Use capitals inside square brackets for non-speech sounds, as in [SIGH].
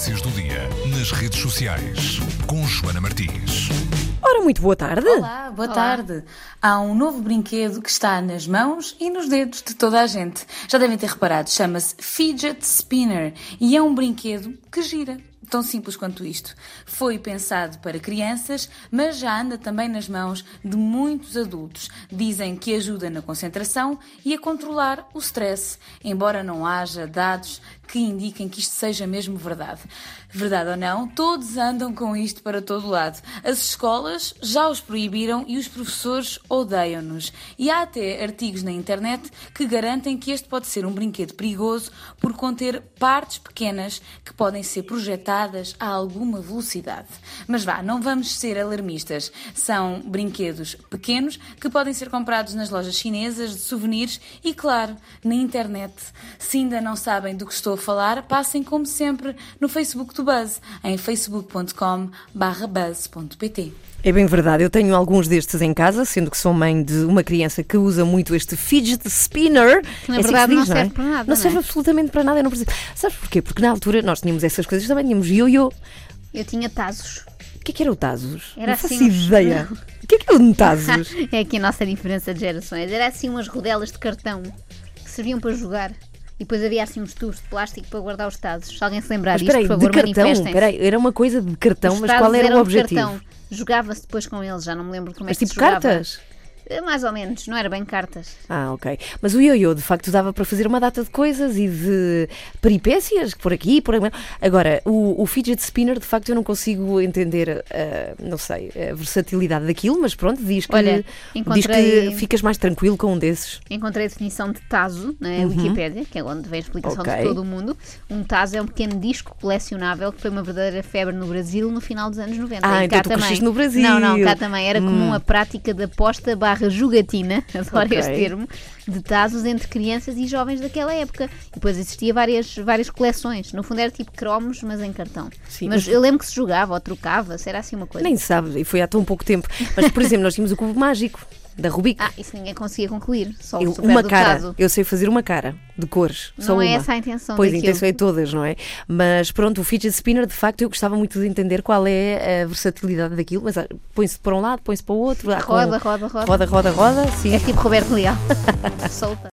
Tendências do dia nas redes sociais com Joana Martins. Ora, muito boa tarde. Olá, boa tarde. Há um novo brinquedo que está nas mãos e nos dedos de toda a gente. Já devem ter reparado, chama-se Fidget Spinner e é um brinquedo que gira. Tão simples quanto isto. Foi pensado para crianças, mas já anda também nas mãos de muitos adultos. Dizem que ajuda na concentração e a controlar o stress, embora não haja dados que indiquem que isto seja mesmo verdade. Verdade ou não, todos andam com isto para todo lado. As escolas já os proibiram e os professores odeiam-nos. E há até artigos na internet que garantem que este pode ser um brinquedo perigoso por conter partes pequenas que podem ser projetadas a alguma velocidade. Mas vá, não vamos ser alarmistas. São brinquedos pequenos que podem ser comprados nas lojas chinesas de souvenirs e, claro, na internet. Se ainda não sabem do que estou a falar, passem como sempre no Facebook do Buzz, em facebook.com buzz.pt. É bem verdade, eu tenho alguns destes em casa, sendo que sou mãe de uma criança que usa muito este fidget spinner. Que na É assim verdade se não diz, é? serve para nada, Não serve não é? absolutamente para nada, eu não preciso. Sabes porquê? Porque na altura nós tínhamos essas coisas também, tínhamos ioiô. Eu tinha tazos. O que é que era o Tazos? Era não faço assim uns- ideia. O que é que era um Tazos? [LAUGHS] é aqui a nossa diferença de gerações. Era assim umas rodelas de cartão que serviam para jogar. E depois havia assim uns tubos de plástico para guardar os tazos. Se alguém se lembrar Mas disto, espera aí, por favor, de cartão, manifestem. espera aí, era uma coisa de cartão, Os mas qual era o objetivo? cartão. Jogava-se depois com eles, já não me lembro como Mas é que tipo se jogava. cartas? Mais ou menos, não era bem cartas. Ah, ok. Mas o ioiô, de facto, dava para fazer uma data de coisas e de peripécias, por aqui, por ali. Agora, o, o fidget spinner, de facto, eu não consigo entender, ah, não sei, a versatilidade daquilo, mas pronto, diz que, Olha, diz encontrei- que ficas mais tranquilo com um desses. Encontrei a definição de taso na Wikipédia, que é onde vem a explicação Uhum. Ok. de todo o mundo. Um taso é um pequeno disco colecionável que foi uma verdadeira febre no Brasil no final dos anos 90. Ah, E então cá tu também. no Brasil. Não, não, cá também. Era Hum. comum a prática da aposta barra jogatina, [LAUGHS] adoro Ok. este termo, de tazos entre crianças e jovens daquela época. E depois existia várias, várias coleções. No fundo era tipo cromos, mas em cartão. Sim, mas, mas- eu lembro que se jogava ou trocava-se, era assim uma coisa. Nem sabe, e foi há tão pouco tempo. Mas, por exemplo, nós tínhamos o cubo mágico da Rubik. Ah, isso ninguém conseguia concluir. Só Eu- uma cara, taso. eu sei fazer uma cara de cores. só Não é uma. essa a intenção Pois, a intenção é todas, não é? Mas pronto, o fidget spinner, de facto, eu gostava muito de entender qual é a versatilidade daquilo, mas ah, põe-se para um lado, põe-se para o outro. há com- Roda, roda, roda. Roda, roda, roda, sim. É tipo Roberto Leal. [LAUGHS] Solta.